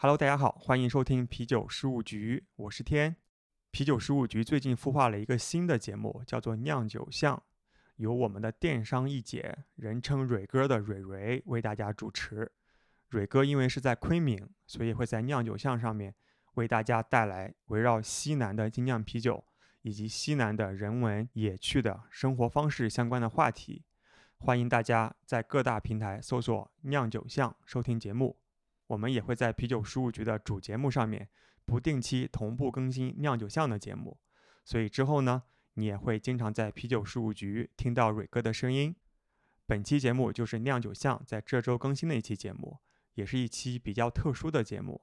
Hello，大家好，欢迎收听啤酒事务局，我是天。啤酒事务局最近孵化了一个新的节目，叫做酿酒巷，由我们的电商一姐，人称蕊哥的蕊蕊为大家主持。蕊哥因为是在昆明，所以会在酿酒巷上面为大家带来围绕西南的精酿啤酒以及西南的人文野趣的生活方式相关的话题。欢迎大家在各大平台搜索“酿酒巷”收听节目。我们也会在啤酒事务局的主节目上面不定期同步更新酿酒巷的节目，所以之后呢，你也会经常在啤酒事务局听到蕊哥的声音。本期节目就是酿酒巷在这周更新的一期节目，也是一期比较特殊的节目。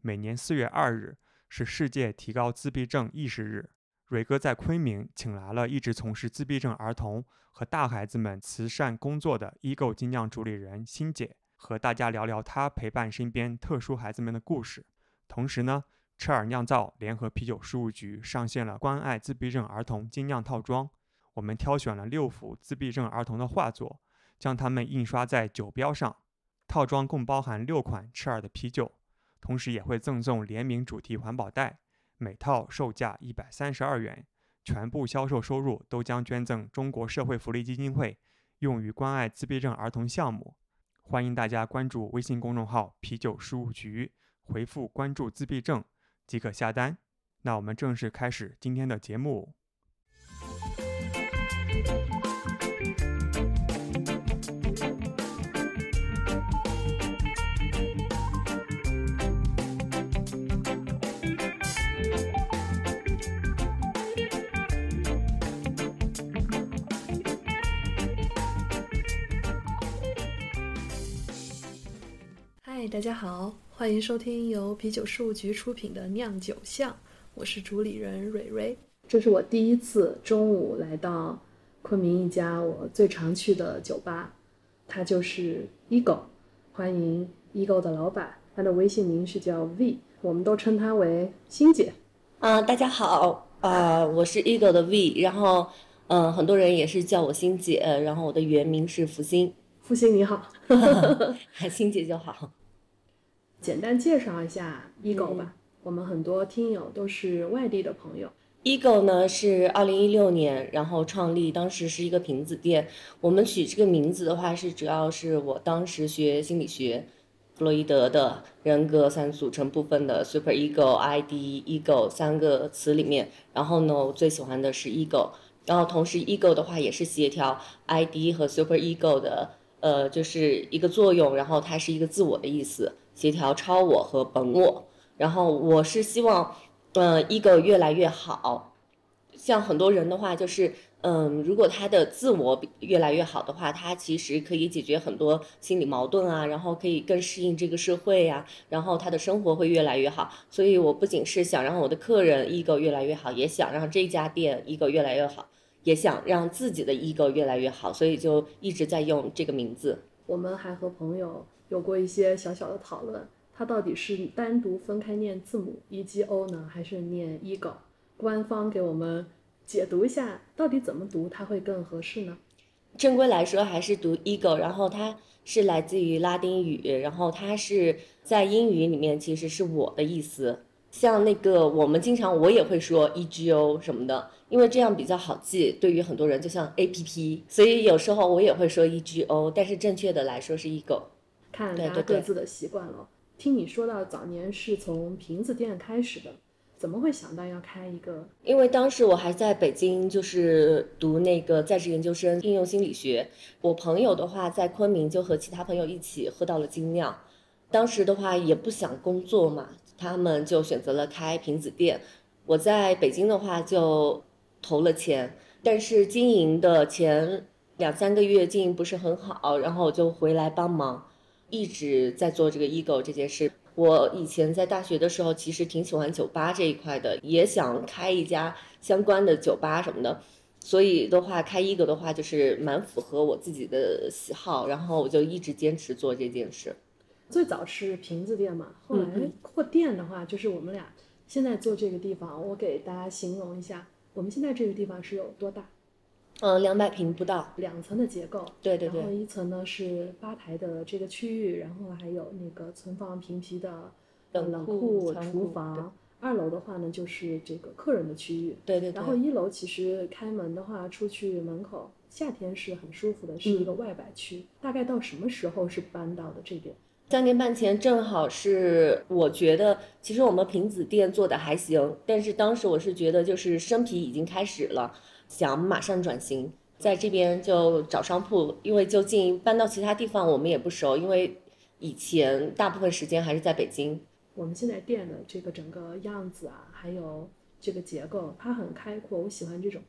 每年四月二日是世界提高自闭症意识日，蕊哥在昆明请来了一直从事自闭症儿童和大孩子们慈善工作的 Ego 精酿主理人欣姐。和大家聊聊他陪伴身边特殊孩子们的故事。同时呢，赤尔酿造联合啤酒事务局上线了关爱自闭症儿童精酿套装。我们挑选了六幅自闭症儿童的画作，将它们印刷在酒标上。套装共包含六款赤尔的啤酒，同时也会赠送联名主题环保袋，每套售价一百三十二元。全部销售收入都将捐赠中国社会福利基金会，用于关爱自闭症儿童项目。欢迎大家关注微信公众号“啤酒事务局”，回复“关注自闭症”即可下单。那我们正式开始今天的节目。嗨，大家好，欢迎收听由啤酒事务局出品的《酿酒巷》，我是主理人蕊蕊。这是我第一次中午来到昆明一家我最常去的酒吧，它就是 Ego。欢迎 Ego 的老板，他的微信名是叫 V，我们都称他为欣姐。啊、大家好，啊、我是 Ego 的 V，然后，嗯、很多人也是叫我欣姐，然后我的原名是福星，复兴你好，喊 欣姐就好。简单介绍一下 Ego 吧。我们很多听友都是外地的朋友，Ego 呢是二零一六年，然后创立，当时是一个瓶子店。我们取这个名字的话，是主要是我当时学心理学，弗洛伊德的人格三组成部分的 Super Ego、ID、Ego 三个词里面，然后呢，我最喜欢的是 Ego，然后同时 Ego 的话也是协调 ID 和 Super Ego 的，呃，就是一个作用，然后它是一个自我的意思，协调超我和本我。然后我是希望，呃，ego 越来越好。像很多人的话，就是，嗯，如果他的自我越来越好的话，他其实可以解决很多心理矛盾啊，然后可以更适应这个社会呀、然后他的生活会越来越好。所以我不仅是想让我的客人 ego 越来越好，也想让这家店 ego 越来越好，也想让自己的 ego 越来越好，所以就一直在用这个名字。我们还和朋友有过一些小小的讨论，它到底是单独分开念字母 e g o 呢，还是念 ego？官方给我们解读一下，到底怎么读它会更合适呢？正规来说还是读 ego，然后它是来自于拉丁语，然后它是在英语里面其实是我的意思。像那个我们经常我也会说 ego 什么的，因为这样比较好记，对于很多人就像 A P P，所以有时候我也会说 ego，但是正确的来说是 ego。看大家各自的习惯了。听你说到早年是从瓶子店开始的，怎么会想到要开一个？因为当时我还在北京，就是读那个在职研究生应用心理学。我朋友的话在昆明就和其他朋友一起喝到了精酿，当时的话也不想工作嘛，他们就选择了开瓶子店。我在北京的话就投了钱，但是经营的前两三个月经营不是很好，然后我就回来帮忙，一直在做这个 ego 这件事。我以前在大学的时候，其实挺喜欢酒吧这一块的，也想开一家相关的酒吧什么的。所以的话，开 ego 的话，就是蛮符合我自己的喜好，然后我就一直坚持做这件事。最早是瓶子店嘛，后来扩店的话，就是我们俩现在做这个地方，我给大家形容一下，我们现在这个地方是有多大？嗯，两百平不到。两层的结构，对对对，然后一层呢是吧台的这个区域，然后还有那个存放瓶皮的冷库、厨房。二楼的话呢，就是这个客人的区域。对对对。然后一楼其实开门的话，出去门口夏天是很舒服的，是一个外摆区。大概到什么时候是搬到的这边？三年半前，正好是我觉得，其实我们瓶子店做的还行，但是当时我是觉得，就是生皮已经开始了，想马上转型，在这边就找商铺，因为就近搬到其他地方我们也不熟，因为以前大部分时间还是在北京。我们现在店的这个整个样子啊，还有这个结构，它很开阔，我喜欢这种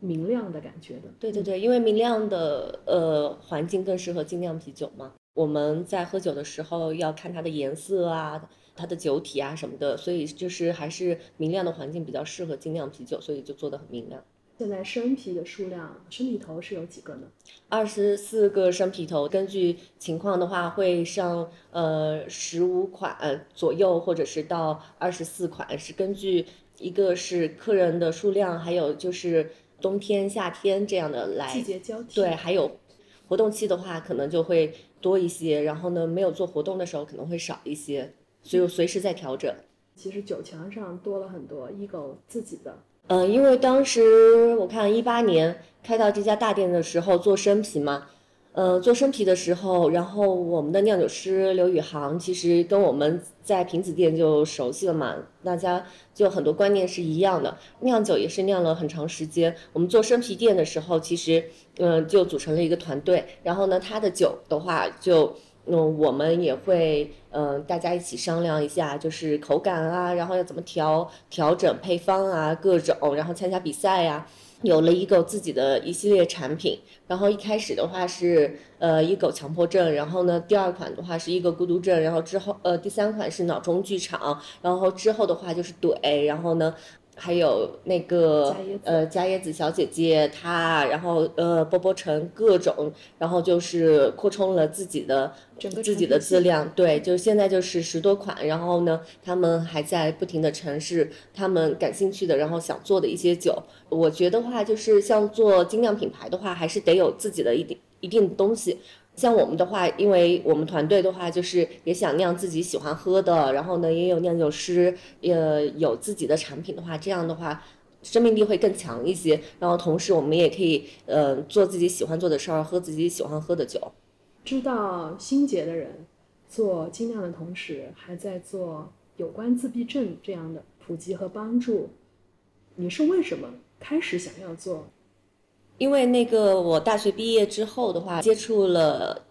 明亮的感觉的。对对对，因为明亮的呃环境更适合精酿啤酒嘛。我们在喝酒的时候要看它的颜色啊，它的酒体啊什么的，所以就是还是明亮的环境比较适合精酿啤酒，所以就做的很明亮。现在生啤的数量，生啤头是有几个呢？二十四个生啤头，根据情况的话会上呃十五款左右，或者是到二十四款，是根据一个是客人的数量，还有就是冬天夏天这样的来季节交替。对，还有活动期的话可能就会。多一些，然后呢，没有做活动的时候可能会少一些，所以随时在调整。其实酒墙上多了很多 ego 自己的，嗯，因为当时我看一八年开到这家大店的时候做生啤嘛。呃，做生啤的时候，然后我们的酿酒师刘宇航其实跟我们在瓶子店就熟悉了嘛，大家就很多观念是一样的。酿酒也是酿了很长时间。我们做生啤店的时候，其实嗯就组成了一个团队。然后呢，他的酒的话，就嗯我们也会嗯大家一起商量一下，就是口感啊，然后要怎么调调整配方啊，各种，然后参加比赛呀。有了一个自己的一系列产品，然后一开始的话是呃一狗强迫症，然后呢第二款的话是一个孤独症，然后之后呃第三款是脑中剧场，然后之后的话就是怼，然后呢。还有那个呃，加椰子小姐姐她，然后呃，波波城各种，然后就是扩充了自己的整个自己的质量，对，就现在就是十多款，然后呢，他们还在不停的尝试他们感兴趣的，然后想做的一些酒。我觉得话就是像做精酿品牌的话，还是得有自己的一定一定的东西。像我们的话，因为我们团队的话，就是也想酿自己喜欢喝的，然后呢，也有酿酒师，呃，有自己的产品的话，这样的话，生命力会更强一些。然后同时，我们也可以，呃，做自己喜欢做的事儿，喝自己喜欢喝的酒。知道心结的人，做精酿的同时，还在做有关自闭症这样的普及和帮助。你是为什么开始想要做？因为那个我大学毕业之后的话，接触了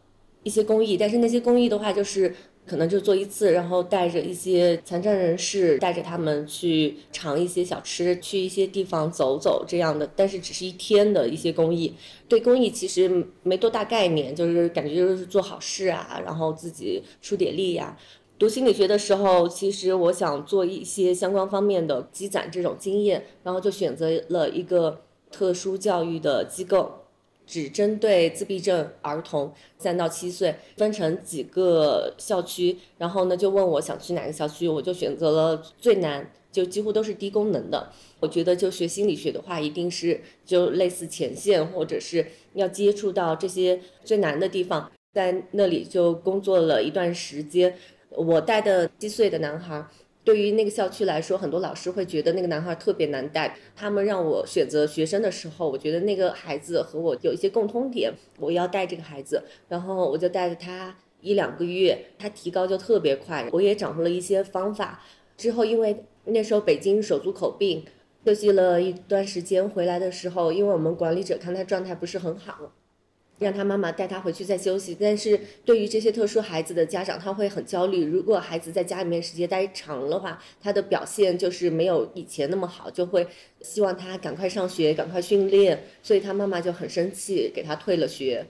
一些公益，但是那些公益的话，就是可能就做一次，然后带着一些残障人士，带着他们去尝一些小吃，去一些地方走走这样的，但是只是一天的一些公益，对公益其实没多大概念，就是感觉就是做好事啊，然后自己出点力呀。读心理学的时候，其实我想做一些相关方面的积攒这种经验，然后就选择了一个。特殊教育的机构，只针对自闭症儿童三到七岁，分成几个校区，然后呢就问我想去哪个校区，我就选择了最难，就几乎都是低功能的。我觉得就学心理学的话，一定是就类似前线，或者是要接触到这些最难的地方，在那里就工作了一段时间。我带的七岁的男孩。对于那个校区来说，很多老师会觉得那个男孩特别难带。他们让我选择学生的时候，我觉得那个孩子和我有一些共通点，我要带这个孩子。然后我就带着他一两个月，他提高就特别快。我也掌握了一些方法。之后因为那时候北京手足口病，休息了一段时间，回来的时候，因为我们管理者看他状态不是很好。让他妈妈带他回去再休息，但是对于这些特殊孩子的家长，他会很焦虑。如果孩子在家里面时间待长的话，他的表现就是没有以前那么好，就会希望他赶快上学、赶快训练，所以他妈妈就很生气，给他退了学。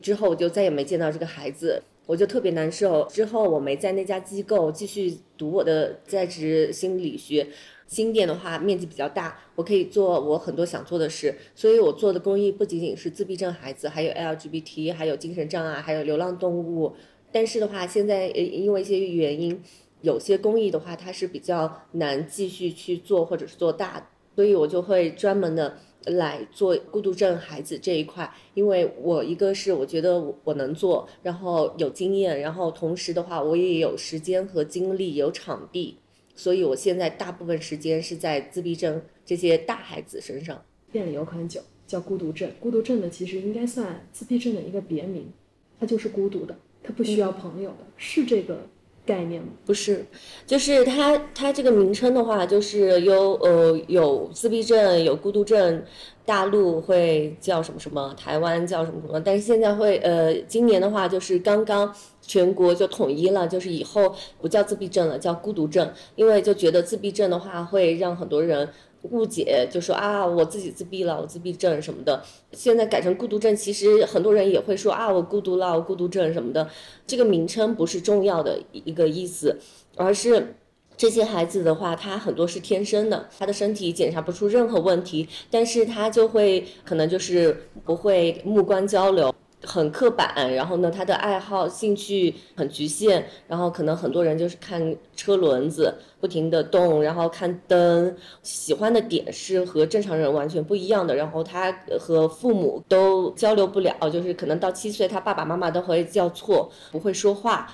之后我就再也没见到这个孩子，我就特别难受。之后我没在那家机构继续读我的在职心理学。新店的话面积比较大，我可以做我很多想做的事，所以我做的公益不仅仅是自闭症孩子，还有 LGBT，还有精神障碍，还有流浪动物。但是的话，现在因为一些原因，有些公益的话它是比较难继续去做或者是做大，所以我就会专门的来做孤独症孩子这一块，因为我一个是我觉得我能做，然后有经验，然后同时的话我也有时间和精力，有场地，所以我现在大部分时间是在自闭症这些大孩子身上。店里有款酒叫孤独症，孤独症呢其实应该算自闭症的一个别名，它就是孤独的，它不需要朋友的，是这个。概念吗？不是，就是它它这个名称的话，就是有呃有自闭症，有孤独症，大陆会叫什么什么，台湾叫什么什么，但是现在会呃今年的话就是刚刚全国就统一了，就是以后不叫自闭症了，叫孤独症，因为就觉得自闭症的话会让很多人。误解就说啊，我自己自闭了，我自闭症什么的。现在改成孤独症，其实很多人也会说啊，我孤独了，我孤独症什么的。这个名称不是重要的一个意思，而是这些孩子的话，他很多是天生的，他的身体检查不出任何问题，但是他就会可能就是不会目光交流。很刻板，然后呢，他的爱好兴趣很局限，然后可能很多人就是看车轮子不停的动，然后看灯，喜欢的点是和正常人完全不一样的，然后他和父母都交流不了，就是可能到七岁，他爸爸妈妈都会叫错，不会说话。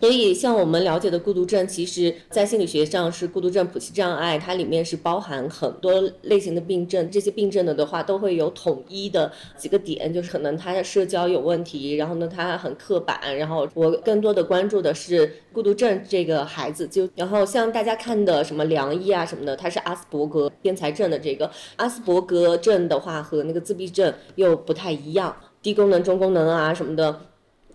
所以，像我们了解的孤独症，其实在心理学上是孤独症谱系障碍，它里面是包含很多类型的病症。这些病症的的话，都会有统一的几个点，就是可能他的社交有问题，然后呢，他很刻板。然后我更多的关注的是孤独症这个孩子，就然后像大家看的什么梁毅啊什么的，他是阿斯伯格天才症的这个阿斯伯格症的话，和那个自闭症又不太一样，低功能、中功能啊什么的。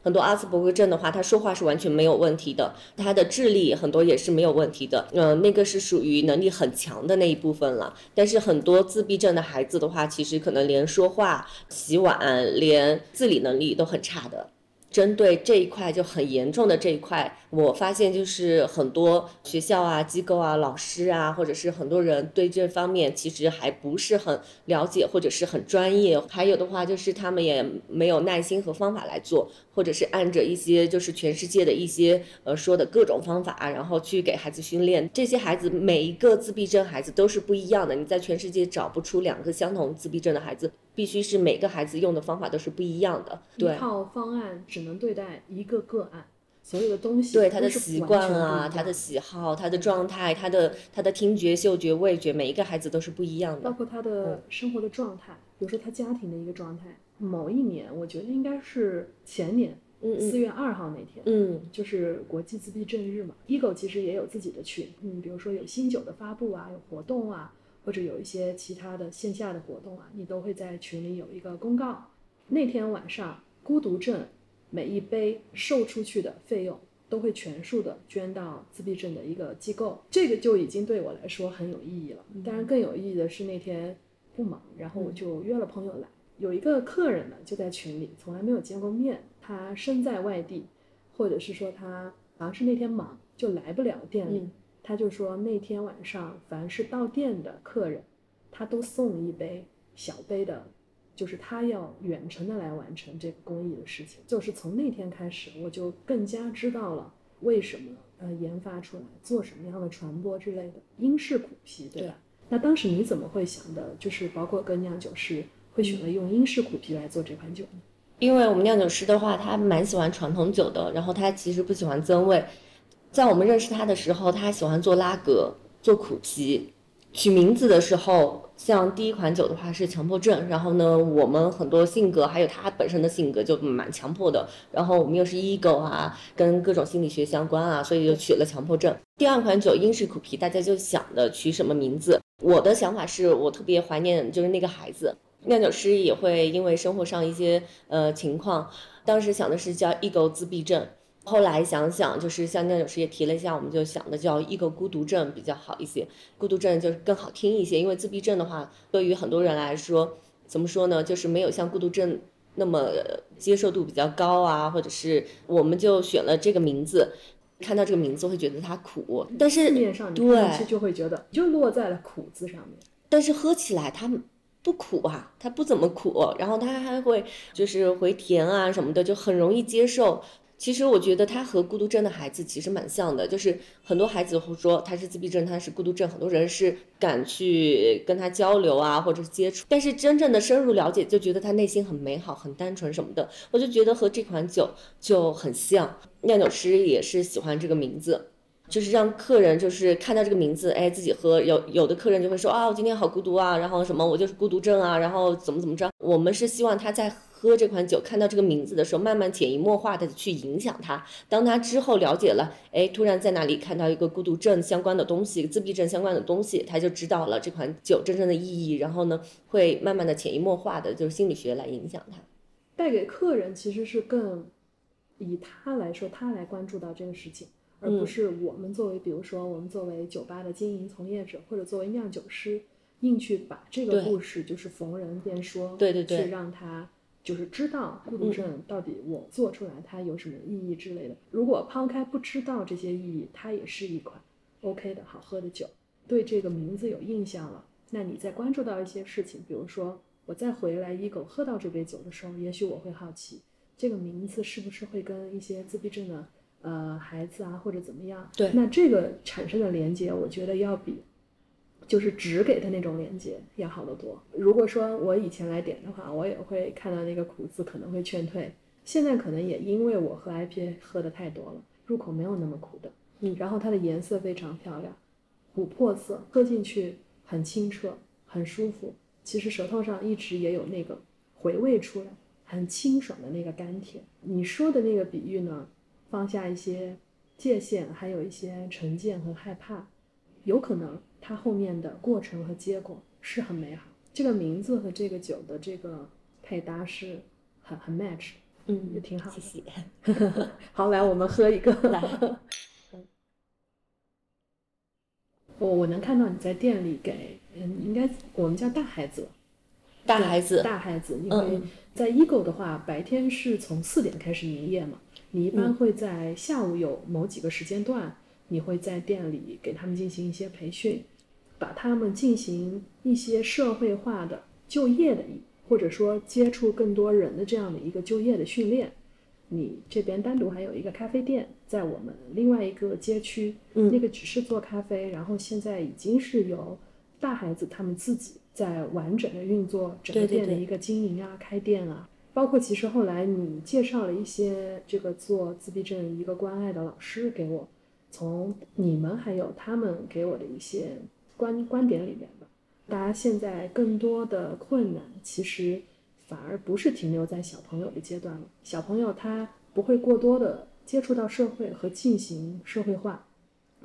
很多阿斯伯格症的话，他说话是完全没有问题的，他的智力很多也是没有问题的，嗯，那个是属于能力很强的那一部分了。但是很多自闭症的孩子的话，其实可能连说话、洗碗、连自理能力都很差的。针对这一块就很严重的这一块，我发现就是很多学校啊、机构啊、老师啊，或者是很多人对这方面其实还不是很了解，或者是很专业。还有的话就是他们也没有耐心和方法来做，或者是按着一些就是全世界的一些呃说的各种方法，然后去给孩子训练。这些孩子每一个自闭症孩子都是不一样的，你在全世界找不出两个相同自闭症的孩子。必须是每个孩子用的方法都是不一样的，对一套方案只能对待一个个案，所有的东西对他的习惯啊，他的喜好，他的状态，他的他的听觉、嗅觉、味觉，每一个孩子都是不一样的，包括他的生活的状态，比如说他家庭的一个状态。某一年，我觉得应该是前年，四月二号那天，嗯，就是国际自闭症日嘛。Ego 其实也有自己的群，嗯，比如说有新酒的发布啊，有活动啊。或者有一些其他的线下的活动啊，你都会在群里有一个公告。那天晚上，孤独症每一杯售出去的费用都会全数的捐到自闭症的一个机构，这个就已经对我来说很有意义了。当然，更有意义的是那天不忙，然后我就约了朋友来。有一个客人呢就在群里，从来没有见过面，他身在外地，或者是说他好像是那天忙就来不了店里。他就说那天晚上，凡是到店的客人，他都送一杯小杯的，就是他要远程的来完成这个公益的事情。就是从那天开始，我就更加知道了为什么呃研发出来做什么样的传播之类的英式苦啤，对吧？那当时你怎么会想的，就是包括跟酿酒师会选择用英式苦啤来做这款酒呢？因为我们酿酒师的话，他蛮喜欢传统酒的，然后他其实不喜欢增味。在我们认识他的时候，他喜欢做拉格、做苦啤。取名字的时候，像第一款酒的话是强迫症，然后呢，我们很多性格还有他本身的性格就蛮强迫的，然后我们又是 ego 啊，跟各种心理学相关啊，所以就取了强迫症。第二款酒英式苦啤，大家就想的取什么名字？我的想法是我特别怀念就是那个孩子，酿酒师也会因为生活上一些呃情况，当时想的是叫 ego 自闭症。后来想想，就是像酿酒师也提了一下，我们就想的叫一个孤独症比较好一些，孤独症就是更好听一些，因为自闭症的话，对于很多人来说，怎么说呢，就是没有像孤独症那么接受度比较高啊，或者是我们就选了这个名字，看到这个名字会觉得它苦，但是面上对就会觉得就落在了苦字上面，但是喝起来它不苦啊，它不怎么苦，然后它还会就是回甜啊什么的，就很容易接受。其实我觉得他和孤独症的孩子其实蛮像的，就是很多孩子会说他是自闭症，他是孤独症，很多人是敢去跟他交流啊，或者是接触，但是真正的深入了解，就觉得他内心很美好、很单纯什么的。我就觉得和这款酒就很像，酿酒师也是喜欢这个名字，就是让客人就是看到这个名字，哎，自己喝。有有的客人就会说啊，我今天好孤独啊，然后什么我就是孤独症啊，然后怎么怎么着。我们是希望他在。喝这款酒，看到这个名字的时候，慢慢潜移默化的去影响他。当他之后了解了，哎，突然在哪里看到一个孤独症相关的东西、自闭症相关的东西，他就知道了这款酒真正的意义。然后呢，会慢慢的潜移默化的，就是心理学来影响他。带给客人其实是更以他来说，他来关注到这个事情，而不是我们作为，比如说我们作为酒吧的经营从业者，或者作为酿酒师，硬去把这个故事就是逢人便说，对对对，去让他。就是知道孤独症到底我做出来它有什么意义之类的。如果抛开不知道这些意义，它也是一款 OK 的好喝的酒。对这个名字有印象了，那你再关注到一些事情，比如说我再回来一狗喝到这杯酒的时候，也许我会好奇这个名字是不是会跟一些自闭症的呃孩子啊或者怎么样？对，那这个产生的连接，我觉得要比。就是只给的那种连接要好得多。如果说我以前来点的话，我也会看到那个苦字，可能会劝退。现在可能也因为我喝 IPA 喝的太多了，入口没有那么苦的。嗯，然后它的颜色非常漂亮，琥珀色，喝进去很清澈，很舒服。其实舌头上一直也有那个回味出来，很清爽的那个甘甜。你说的那个比喻呢，放下一些界限，还有一些成见和害怕，有可能。它后面的过程和结果是很美好，这个名字和这个酒的这个配搭是很很 match，嗯，也挺好。谢谢。好，来我们喝一个。来。我我能看到你在店里给，嗯，应该我们叫大孩子。大孩子。大孩子，因为在 Ego 的话，白天是从四点开始营业嘛，你一般会在下午有某几个时间段，你会在店里给他们进行一些培训。把他们进行一些社会化的就业的，或者说接触更多人的这样的一个就业的训练。你这边单独还有一个咖啡店，在我们另外一个街区，那个只是做咖啡，然后现在已经是由大孩子他们自己在完整的运作整个店的一个经营啊、开店啊。包括其实后来你介绍了一些这个做自闭症一个关爱的老师给我，从你们还有他们给我的一些。观观点里面吧，大家现在更多的困难其实反而不是停留在小朋友的阶段了。小朋友他不会过多的接触到社会和进行社会化，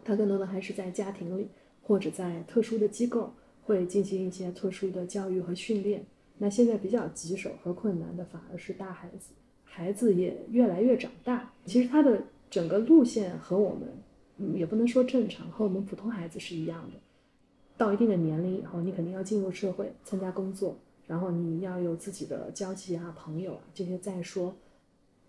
他更多的还是在家庭里或者在特殊的机构会进行一些特殊的教育和训练。那现在比较棘手和困难的反而是大孩子，孩子也越来越长大，其实他的整个路线和我们也不能说正常，和我们普通孩子是一样的。到一定的年龄以后，你肯定要进入社会参加工作，然后你要有自己的交际啊、朋友啊这些再说，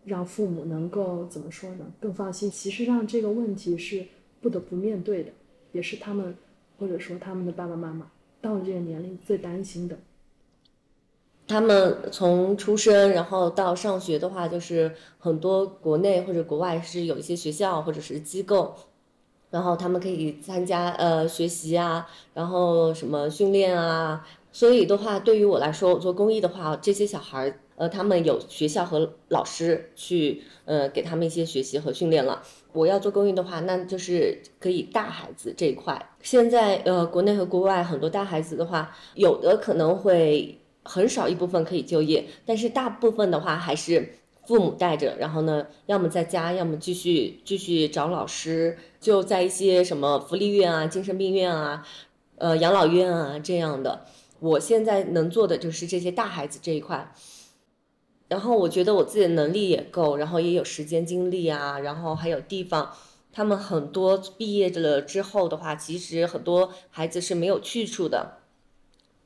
让父母能够怎么说呢？更放心。其实上这个问题是不得不面对的，也是他们或者说他们的爸爸妈妈到了这个年龄最担心的。他们从出生然后到上学的话，就是很多国内或者国外是有一些学校或者是机构。然后他们可以参加呃学习啊，然后什么训练啊，所以的话，对于我来说，我做公益的话，这些小孩儿呃，他们有学校和老师去呃给他们一些学习和训练了。我要做公益的话，那就是可以大孩子这一块。现在呃，国内和国外很多大孩子的话，有的可能会很少一部分可以就业，但是大部分的话还是。父母带着，然后呢，要么在家，要么继续继续找老师，就在一些什么福利院啊、精神病院啊、呃养老院啊这样的。我现在能做的就是这些大孩子这一块，然后我觉得我自己的能力也够，然后也有时间精力啊，然后还有地方。他们很多毕业了之后的话，其实很多孩子是没有去处的。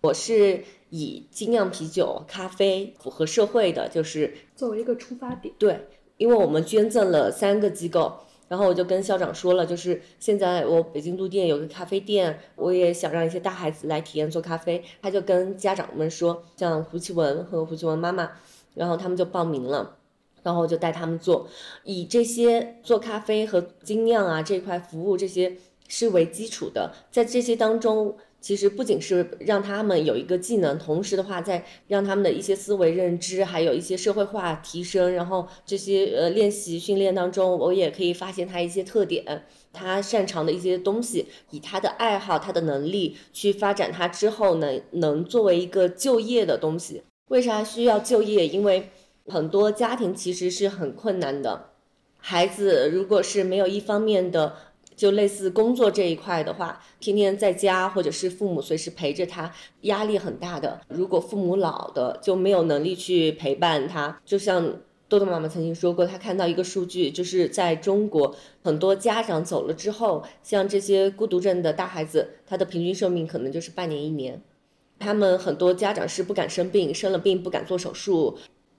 我是。以精酿啤酒、咖啡符合社会的，就是作为一个出发点。对，因为我们捐赠了三个机构，然后我就跟校长说了，就是现在我北京路店有个咖啡店，我也想让一些大孩子来体验做咖啡。他就跟家长们说，像胡奇文和胡奇文妈妈，然后他们就报名了。然后我就带他们做，以这些做咖啡和精酿啊这块服务这些是为基础的，在这些当中。其实不仅是让他们有一个技能，同时的话，在让他们的一些思维认知，还有一些社会化提升。然后这些呃练习训练当中，我也可以发现他一些特点，他擅长的一些东西，以他的爱好、他的能力去发展他之后呢，能作为一个就业的东西。为啥需要就业？因为很多家庭其实是很困难的，孩子如果是没有一方面的。就类似工作这一块的话，天天在家或者是父母随时陪着他，压力很大的。如果父母老的就没有能力去陪伴他，就像豆豆妈妈曾经说过，她看到一个数据，就是在中国很多家长走了之后，像这些孤独症的大孩子，他的平均寿命可能就是半年一年。他们很多家长是不敢生病，生了病不敢做手术，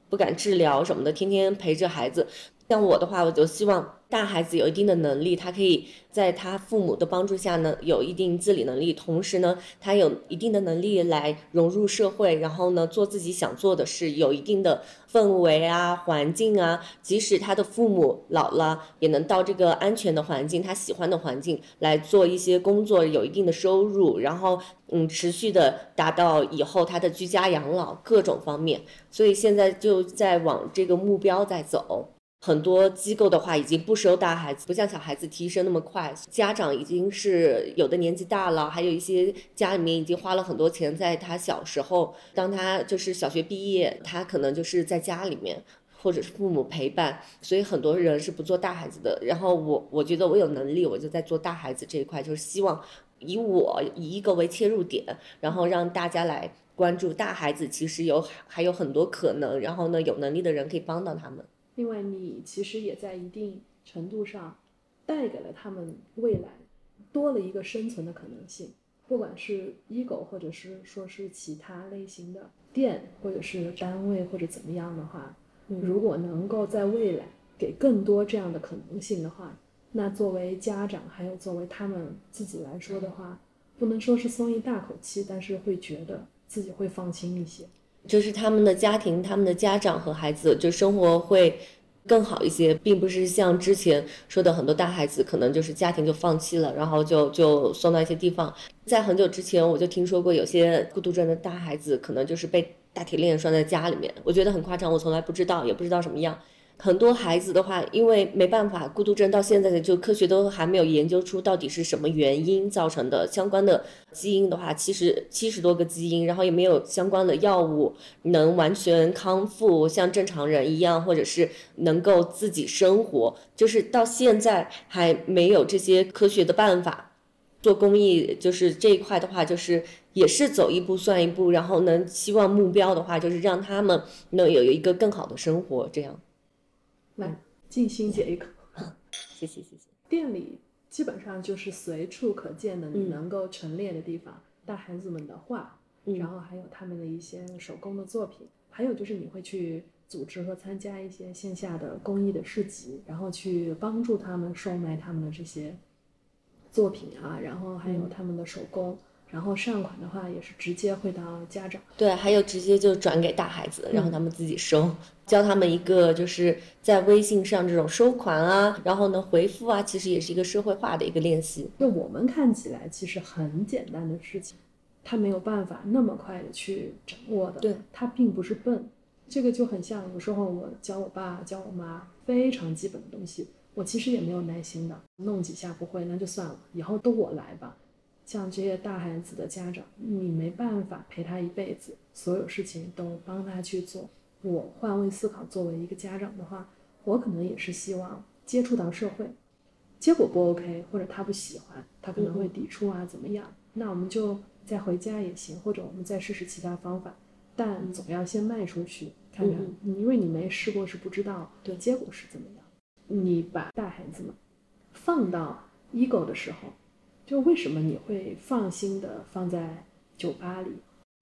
不敢治疗什么的，天天陪着孩子。像我的话，我就希望大孩子有一定的能力，他可以在他父母的帮助下呢，有一定自理能力，同时呢，他有一定的能力来融入社会，然后呢，做自己想做的事，有一定的氛围啊、环境啊，即使他的父母老了，也能到这个安全的环境，他喜欢的环境来做一些工作，有一定的收入，然后嗯，持续的达到以后他的居家养老各种方面，所以现在就在往这个目标在走。很多机构的话已经不收大孩子，不像小孩子提升那么快。家长已经是有的年纪大了，还有一些家里面已经花了很多钱，在他小时候，当他就是小学毕业，他可能就是在家里面，或者是父母陪伴，所以很多人是不做大孩子的。然后我我觉得我有能力，我就在做大孩子这一块，就是希望以我以一个为切入点，然后让大家来关注大孩子，其实有还有很多可能，然后呢，有能力的人可以帮到他们。另外，你其实也在一定程度上带给了他们未来多了一个生存的可能性。不管是 ego，或者是说是其他类型的店，或者是单位，或者怎么样的话，如果能够在未来给更多这样的可能性的话，那作为家长，还有作为他们自己来说的话，不能说是松一大口气，但是会觉得自己会放心一些。就是他们的家庭、他们的家长和孩子，就生活会更好一些，并不是像之前说的很多大孩子，可能就是家庭就放弃了，然后就就送到一些地方。在很久之前，我就听说过有些孤独症的大孩子，可能就是被大铁链拴在家里面，我觉得很夸张，我从来不知道，也不知道什么样。很多孩子的话，因为没办法，孤独症到现在的就科学都还没有研究出到底是什么原因造成的。相关的基因的话，其实七十多个基因，然后也没有相关的药物能完全康复，像正常人一样，或者是能够自己生活，就是到现在还没有这些科学的办法。做公益就是这一块的话，就是也是走一步算一步，然后能希望目标的话，就是让他们能有一个更好的生活，这样。来，静心解一口。谢谢谢谢。店里基本上就是随处可见的，你能够陈列的地方，大孩子们的画，然后还有他们的一些手工的作品，还有就是你会去组织和参加一些线下的公益的市集，然后去帮助他们售卖他们的这些作品啊，然后还有他们的手工。然后善款的话也是直接汇到家长，对，还有直接就转给大孩子，然后他们自己收，教他们一个就是在微信上这种收款啊，然后呢回复啊，其实也是一个社会化的一个练习。就我们看起来其实很简单的事情，他没有办法那么快的去掌握的。对，他并不是笨，这个就很像有时候我教我爸教我妈非常基本的东西，我其实也没有耐心的，弄几下不会那就算了，以后都我来吧。像这些大孩子的家长，你没办法陪他一辈子，所有事情都帮他去做。我换位思考，作为一个家长的话，我可能也是希望接触到社会，结果不 OK，或者他不喜欢，他可能会抵触啊，怎么样？那我们就再回家也行，或者我们再试试其他方法，但总要先迈出去看看，因为你没试过是不知道对结果是怎么样。你把大孩子们放到 ego 的时候。就为什么你会放心的放在酒吧里？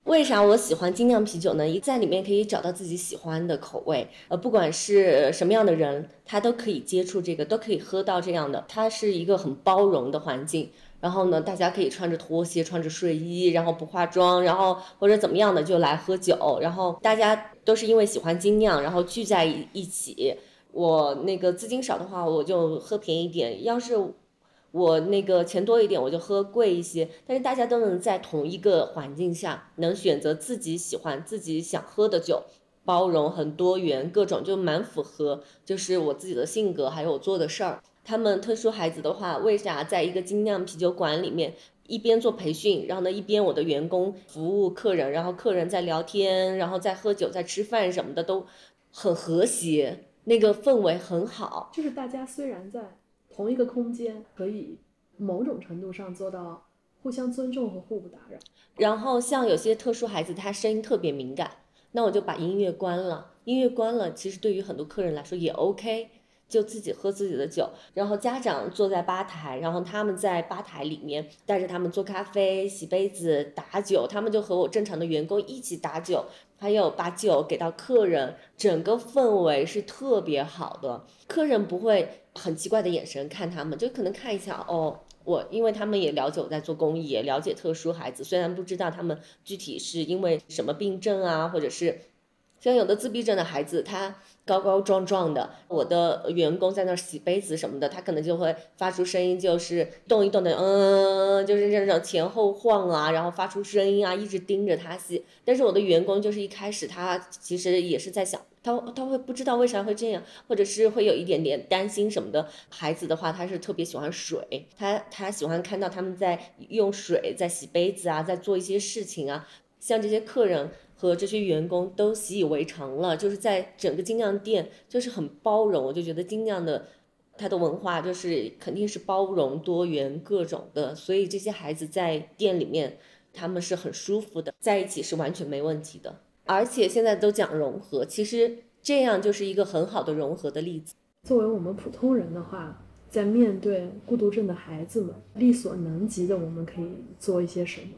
为啥我喜欢精酿啤酒呢？一在里面可以找到自己喜欢的口味，呃，不管是什么样的人，他都可以接触这个，都可以喝到这样的。它是一个很包容的环境。然后呢，大家可以穿着拖鞋、穿着睡衣，然后不化妆，然后或者怎么样的就来喝酒。然后大家都是因为喜欢精酿，然后聚在一起。我那个资金少的话，我就喝便宜点；要是我那个钱多一点，我就喝贵一些。但是大家都能在同一个环境下，能选择自己喜欢、自己想喝的酒，包容很多元，各种就蛮符合，就是我自己的性格，还有我做的事儿。他们特殊孩子的话，为啥在一个精酿啤酒馆里面？一边做培训，然后呢，一边我的员工服务客人，然后客人在聊天，然后在喝酒，在吃饭什么的都很和谐，那个氛围很好。就是大家虽然在同一个空间，可以某种程度上做到互相尊重和互不打扰。然后像有些特殊孩子，他声音特别敏感，那我就把音乐关了。音乐关了，其实对于很多客人来说也 OK。就自己喝自己的酒，然后家长坐在吧台，然后他们在吧台里面带着他们做咖啡、洗杯子、打酒，他们就和我正常的员工一起打酒，还有把酒给到客人，整个氛围是特别好的，客人不会很奇怪的眼神看他们，就可能看一下哦，我因为他们也了解我在做公益，也了解特殊孩子，虽然不知道他们具体是因为什么病症啊，或者是。像有的自闭症的孩子，他高高壮壮的，我的员工在那儿洗杯子什么的，他可能就会发出声音，就是动一动的，嗯，就是这种前后晃啊，然后发出声音啊，一直盯着他洗。但是我的员工就是一开始他其实也是在想，他他会不知道为啥会这样，或者是会有一点点担心什么的。孩子的话，他是特别喜欢水，他他喜欢看到他们在用水在洗杯子啊，在做一些事情啊，像这些客人。和这些员工都习以为常了，就是在整个精酿店就是很包容，我就觉得精酿的它的文化就是肯定是包容多元各种的，所以这些孩子在店里面他们是很舒服的，在一起是完全没问题的。而且现在都讲融合，其实这样就是一个很好的融合的例子。作为我们普通人的话，在面对孤独症的孩子们，力所能及的我们可以做一些什么？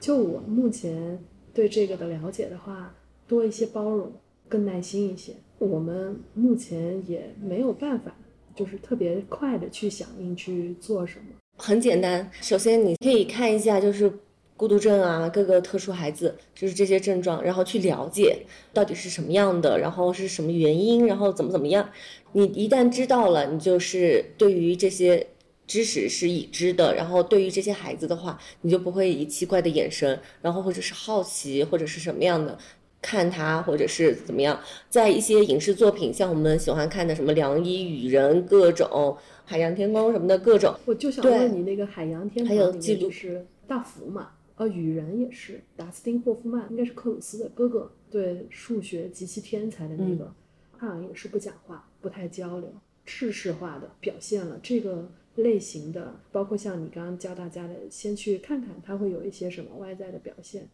就我目前。对这个的了解的话，多一些包容，更耐心一些。我们目前也没有办法，就是特别快的去响应去做什么。很简单，首先你可以看一下，就是孤独症啊，各个特殊孩子就是这些症状，然后去了解到底是什么样的，然后是什么原因，然后怎么怎么样。你一旦知道了，你就是对于这些。知识是已知的，然后对于这些孩子的话，你就不会以奇怪的眼神，然后或者是好奇或者是什么样的看他，或者是怎么样。在一些影视作品，像我们喜欢看的什么《良医与人》各种《海洋天空》什么的各种。我就想问你，那个《海洋天空》还有记录是大福嘛？呃，与人也是达斯汀霍夫曼，应该是克鲁斯的哥哥，对数学极其天才的那个，好像也是不讲话，不太交流，制式化的表现了这个。类型的，包括像你刚刚教大家的，先去看看他会有一些什么外在的表现。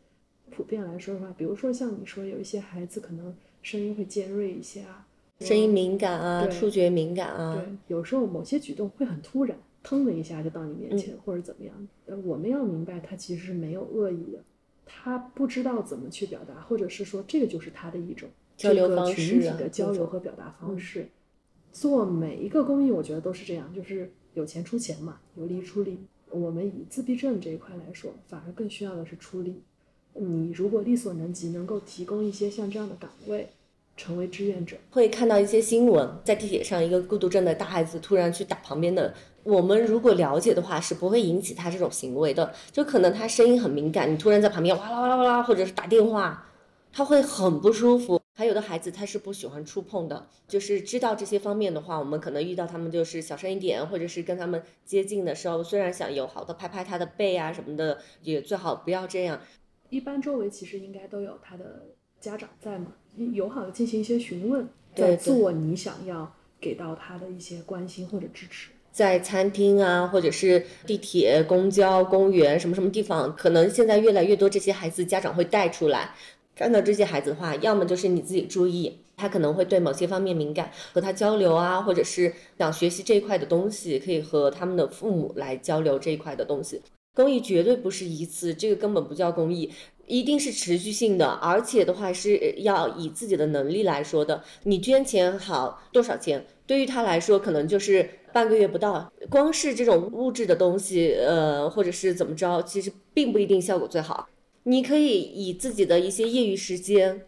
普遍来说的话，比如说像你说有一些孩子可能声音会尖锐一些啊，声音敏感啊，触觉敏感啊，对，有时候某些举动会很突然，腾的一下就到你面前或者怎么样。呃，我们要明白他其实是没有恶意的，他不知道怎么去表达，或者是说这个就是他的一种交流方式，群体的交流和表达方式。做每一个公益，我觉得都是这样，就是。有钱出钱嘛，有力出力。我们以自闭症这一块来说，反而更需要的是出力。你如果力所能及，能够提供一些像这样的岗位，成为志愿者，会看到一些新闻，在地铁上，一个孤独症的大孩子突然去打旁边的。我们如果了解的话，是不会引起他这种行为的。就可能他声音很敏感，你突然在旁边哇啦哇啦哇啦，或者是打电话，他会很不舒服。还有的孩子他是不喜欢触碰的，就是知道这些方面的话，我们可能遇到他们就是小声一点，或者是跟他们接近的时候，虽然想友好的拍拍他的背啊什么的，也最好不要这样。一般周围其实应该都有他的家长在嘛，友好的进行一些询问，在做你想要给到他的一些关心或者支持。在餐厅啊，或者是地铁、公交、公园什么什么地方，可能现在越来越多这些孩子家长会带出来。看到这些孩子的话，要么就是你自己注意，他可能会对某些方面敏感，和他交流啊，或者是想学习这一块的东西，可以和他们的父母来交流这一块的东西。公益绝对不是一次，这个根本不叫公益，一定是持续性的，而且的话是要以自己的能力来说的。你捐钱好多少钱，对于他来说可能就是半个月不到，光是这种物质的东西，呃，或者是怎么着，其实并不一定效果最好。你可以以自己的一些业余时间，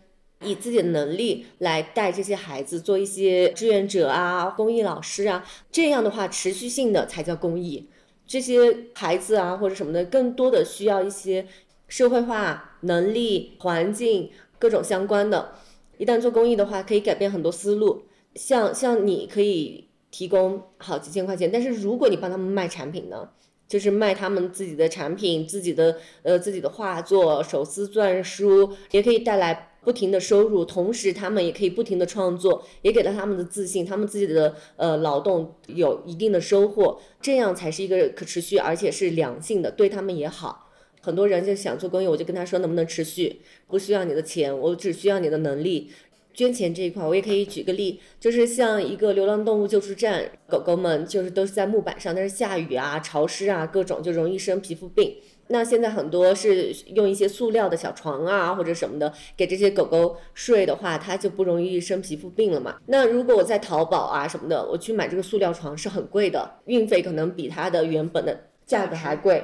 以自己的能力来带这些孩子做一些志愿者啊、公益老师啊，这样的话持续性的才叫公益。这些孩子啊或者什么的，更多的需要一些社会化能力、环境各种相关的。一旦做公益的话，可以改变很多思路。像像你可以提供好几千块钱，但是如果你帮他们卖产品呢，就是卖他们自己的产品、自己的呃自己的画作、手撕篆书，也可以带来不停的收入，同时他们也可以不停的创作，也给了他们的自信，他们自己的呃劳动有一定的收获，这样才是一个可持续而且是良性的，对他们也好。很多人就想做公益，我就跟他说能不能持续，不需要你的钱，我只需要你的能力。捐钱这一块，我也可以举个例，就是像一个流浪动物救助站，狗狗们就是都是在木板上，但是下雨啊、潮湿啊，各种就容易生皮肤病。那现在很多是用一些塑料的小床啊或者什么的给这些狗狗睡的话，它就不容易生皮肤病了嘛。那如果我在淘宝啊什么的，我去买这个塑料床是很贵的，运费可能比它的原本的价格还贵。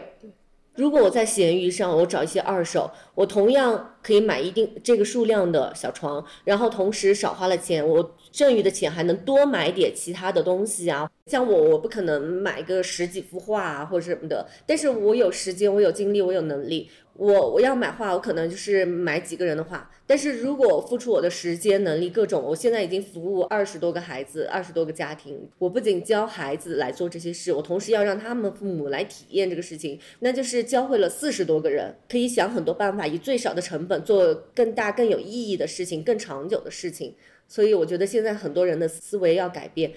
如果我在闲鱼上，我找一些二手，我同样可以买一定这个数量的小床，然后同时少花了钱，我剩余的钱还能多买点其他的东西啊。像我，我不可能买个十几幅画啊或者什么的，但是我有时间，我有精力，我有能力。我我要买画，我可能就是买几个人的画。但是如果付出我的时间、能力各种，我现在已经服务二十多个孩子、二十多个家庭。我不仅教孩子来做这些事，我同时要让他们父母来体验这个事情，那就是教会了四十多个人，可以想很多办法，以最少的成本做更大、更有意义的事情、更长久的事情。所以我觉得现在很多人的思维要改变，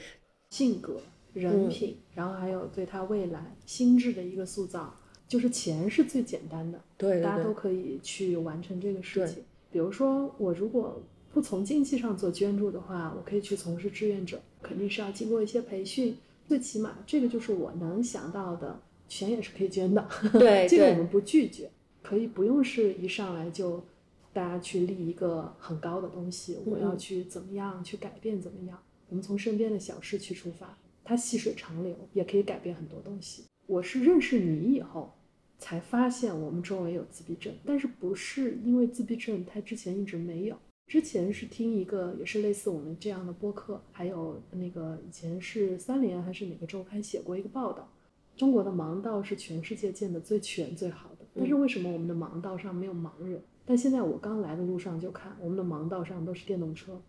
性格、人品，然后还有对他未来心智的一个塑造。就是钱是最简单的，对，大家都可以去完成这个事情。比如说，我如果不从经济上做捐助的话，我可以去从事志愿者，肯定是要经过一些培训。最起码，这个就是我能想到的，钱也是可以捐的。对，这个我们不拒绝，可以不用是一上来就大家去立一个很高的东西，我要去怎么样去改变怎么样？我们从身边的小事去出发，它细水长流，也可以改变很多东西。我是认识你以后。才发现我们周围有自闭症，但是不是因为自闭症，他之前一直没有。之前是听一个也是类似我们这样的播客，还有那个以前是三联还是哪个周刊写过一个报道，中国的盲道是全世界建的最全最好的。但是为什么我们的盲道上没有盲人？但现在我刚来的路上就看我们的盲道上都是电动车。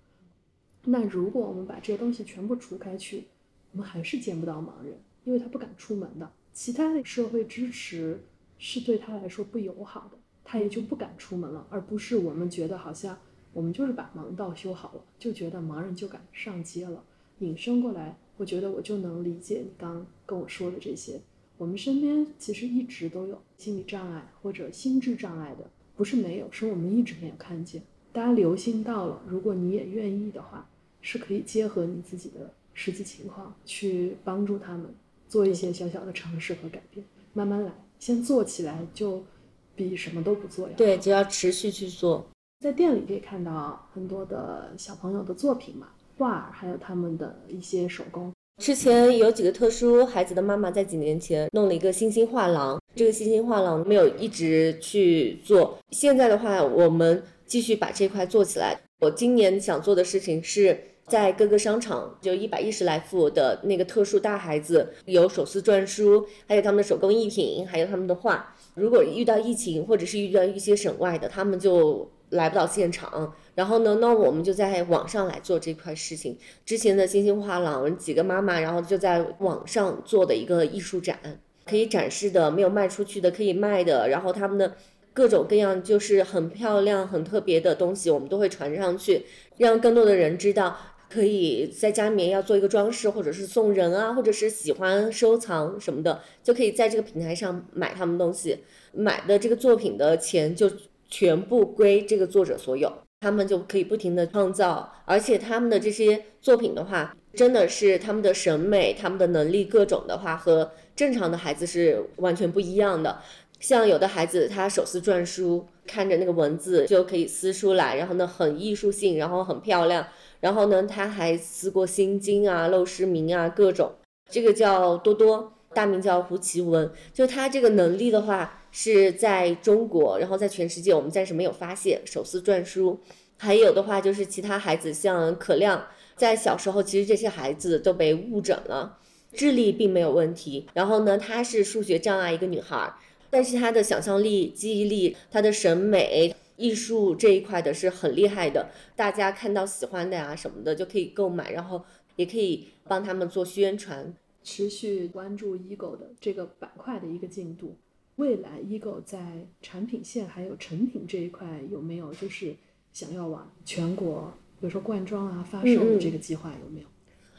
那如果我们把这些东西全部除开去，我们还是见不到盲人，因为他不敢出门的。其他的社会支持。是对他来说不友好的，他也就不敢出门了，而不是我们觉得好像我们就是把盲道修好了，就觉得盲人就敢上街了。引申过来，我觉得我就能理解你刚跟我说的这些。我们身边其实一直都有心理障碍或者心智障碍的，不是没有，是我们一直没有看见。大家留心到了，如果你也愿意的话，是可以结合你自己的实际情况去帮助他们做一些小小的尝试和改变，慢慢来。先做起来就比什么都不做要对，只要持续去做。在店里可以看到很多的小朋友的作品嘛，画，还有他们的一些手工。之前有几个特殊孩子的妈妈在几年前弄了一个星星画廊，这个星星画廊没有一直去做。现在的话，我们继续把这块做起来。我今年想做的事情是。在各个商场，就一百一十来幅的那个特殊大孩子，有手撕篆书，还有他们的手工艺品，还有他们的画。如果遇到疫情，或者是遇到一些省外的，他们就来不到现场。然后呢，那我们就在网上来做这块事情。之前的星星画廊几个妈妈，然后就在网上做的一个艺术展，可以展示的，没有卖出去的可以卖的，然后他们的各种各样就是很漂亮、很特别的东西，我们都会传上去，让更多的人知道。可以在家里面要做一个装饰，或者是送人啊，或者是喜欢收藏什么的，就可以在这个平台上买他们东西，买的这个作品的钱就全部归这个作者所有，他们就可以不停的创造，而且他们的这些作品的话，真的是他们的审美、他们的能力各种的话，和正常的孩子是完全不一样的。像有的孩子他手撕篆书，看着那个文字就可以撕出来，然后呢很艺术性，然后很漂亮。然后呢，他还撕过《心经》啊、《陋室铭》啊，各种。这个叫多多，大名叫胡奇文。就他这个能力的话，是在中国，然后在全世界，我们暂时没有发现手撕篆书。还有的话就是其他孩子，像可亮，在小时候其实这些孩子都被误诊了，智力并没有问题。然后呢，她是数学障碍一个女孩，但是她的想象力、记忆力、她的审美、艺术这一块的是很厉害的。大家看到喜欢的呀什么的就可以购买，然后也可以帮他们做宣传。持续关注 Ego 的这个板块的一个进度。未来 Ego 在产品线还有成品这一块有没有就是想要往全国，比如说灌装啊发售的这个计划有没有？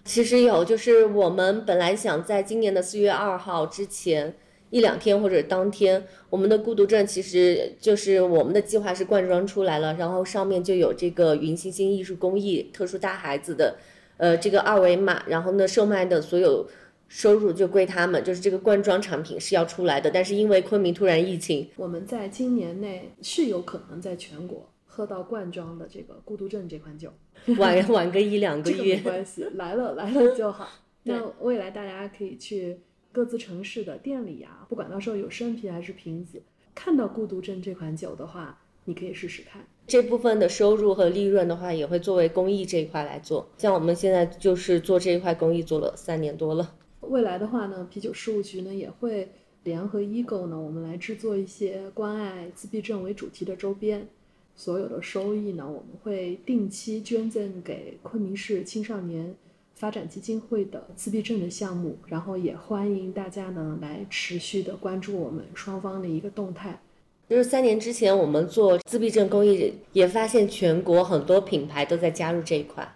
其实有，就是我们本来想在今年的四月二号之前一两天或者当天，我们的孤独症其实就是我们的计划是灌装出来了，然后上面就有这个云星星艺术工艺特殊大孩子的，呃，这个二维码，然后呢售卖的所有。收入就归他们，就是这个罐装产品是要出来的，但是因为昆明突然疫情，我们在今年内是有可能在全国喝到罐装的这个孤独症这款酒，晚晚个一两个 月没关系，来了来了就好。那未来大家可以去各自城市的店里呀，不管到时候有生啤还是瓶子，看到孤独症这款酒的话，你可以试试看。这部分的收入和利润的话，也会作为公益这一块来做。像我们现在就是做这一块公益做了三年多了。未来的话呢，啤酒事务局呢也会联合 Ego 呢，我们来制作一些关爱自闭症为主题的周边。所有的收益呢，我们会定期捐赠给昆明市青少年发展基金会的自闭症的项目。然后也欢迎大家呢来持续的关注我们双方的一个动态。就是三年之前我们做自闭症公益，也发现全国很多品牌都在加入这一块。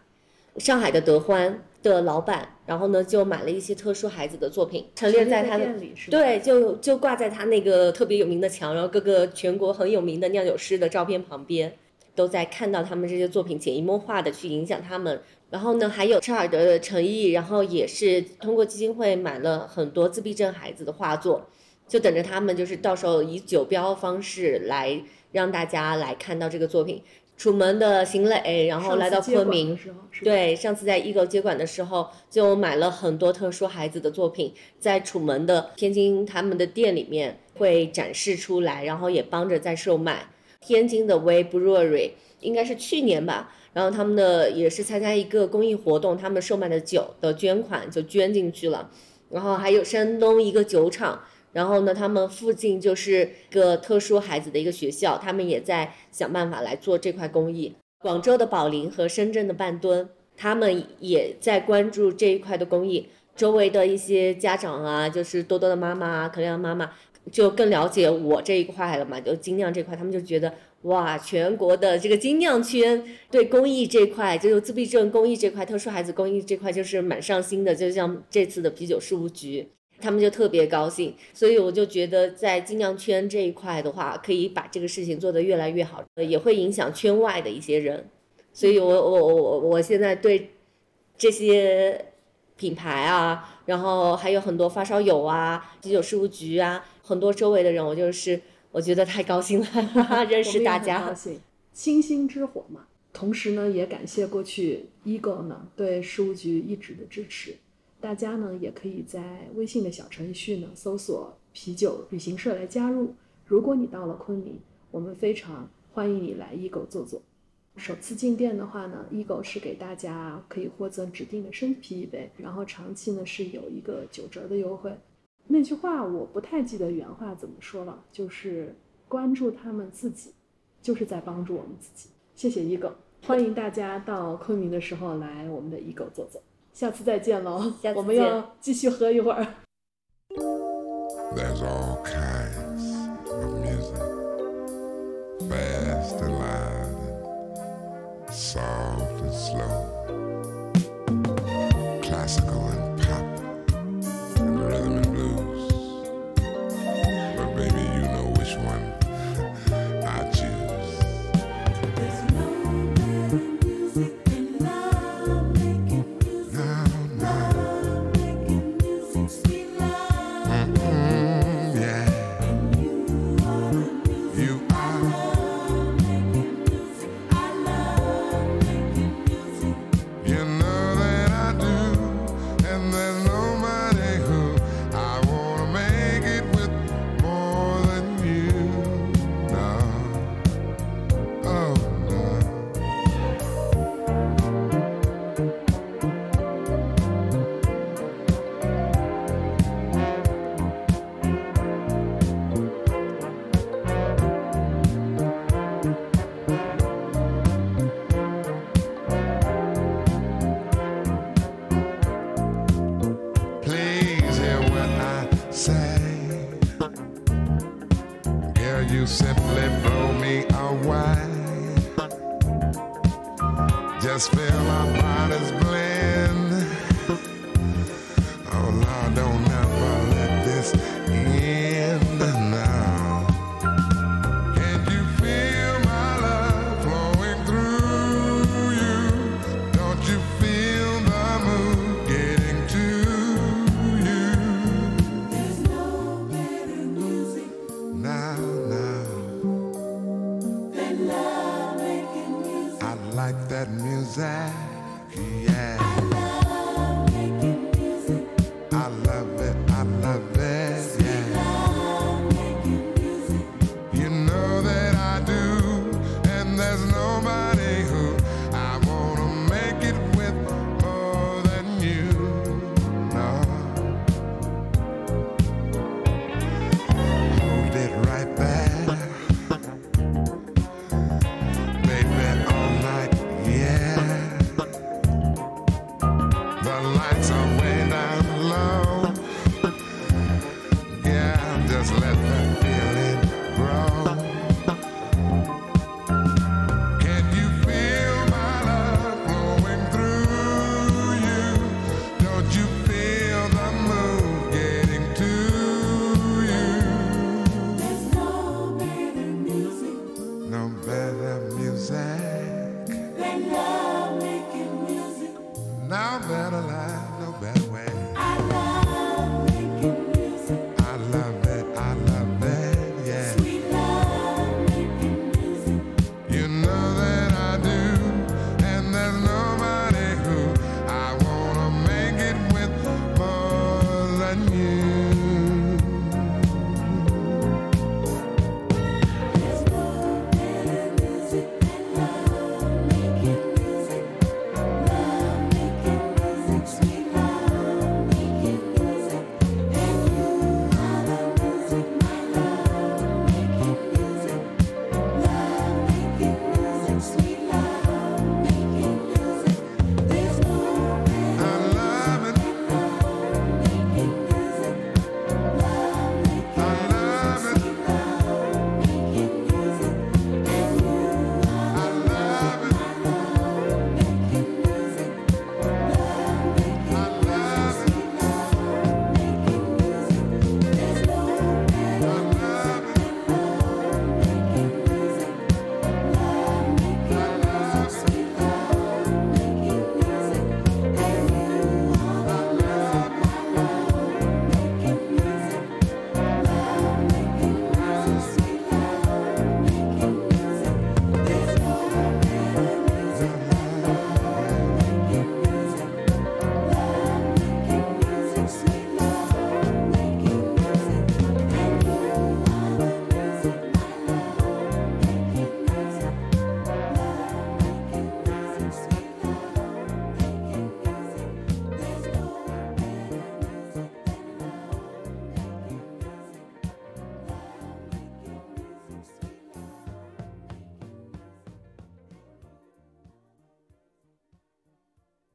上海的德欢。的老板，然后呢，就买了一些特殊孩子的作品，陈列在他的对，就就挂在他那个特别有名的墙，然后各个全国很有名的酿酒师的照片旁边，都在看到他们这些作品，潜移默化的去影响他们。然后呢，还有车尔德的诚意，然后也是通过基金会买了很多自闭症孩子的画作，就等着他们，就是到时候以酒标方式来让大家来看到这个作品。楚门的邢磊，然后来到昆明，对，上次在 Ego 接管的时候，就买了很多特殊孩子的作品，在楚门的天津他们的店里面会展示出来，然后也帮着在售卖。天津的 Way Brewery 应该是去年吧，然后他们的也是参加一个公益活动，他们售卖的酒的捐款就捐进去了，然后还有山东一个酒厂。然后呢，他们附近就是个特殊孩子的一个学校，他们也在想办法来做这块公益。广州的宝林和深圳的半吨，他们也在关注这一块的公益。周围的一些家长啊，就是多多的妈妈啊，可亮妈妈，就更了解我这一块了嘛，就精酿这块，他们就觉得哇，全国的这个精酿圈对公益这块，就是自闭症公益这块、特殊孩子公益这块，就是蛮上心的。就像这次的啤酒事务局。他们就特别高兴，所以我就觉得在精酿圈这一块的话，可以把这个事情做得越来越好，也会影响圈外的一些人。所以我我我我我现在对这些品牌啊，然后还有很多发烧友啊、啤酒事务局啊，很多周围的人，我就是我觉得太高兴了，认识大家。高兴，星星之火嘛。同时呢，也感谢过去 Ego 呢对事务局一直的支持。大家呢也可以在微信的小程序呢搜索“啤酒旅行社”来加入。如果你到了昆明，我们非常欢迎你来 Ego 坐坐。首次进店的话呢，Ego 是给大家可以获赠指定的生啤一杯，然后长期呢是有一个九折的优惠。那句话我不太记得原话怎么说了，就是关注他们自己，就是在帮助我们自己。谢谢一狗，欢迎大家到昆明的时候来我们的一狗坐坐，下次再见喽，我们要继续喝一会儿。There's all kinds of music, fast and loud, soft and slow.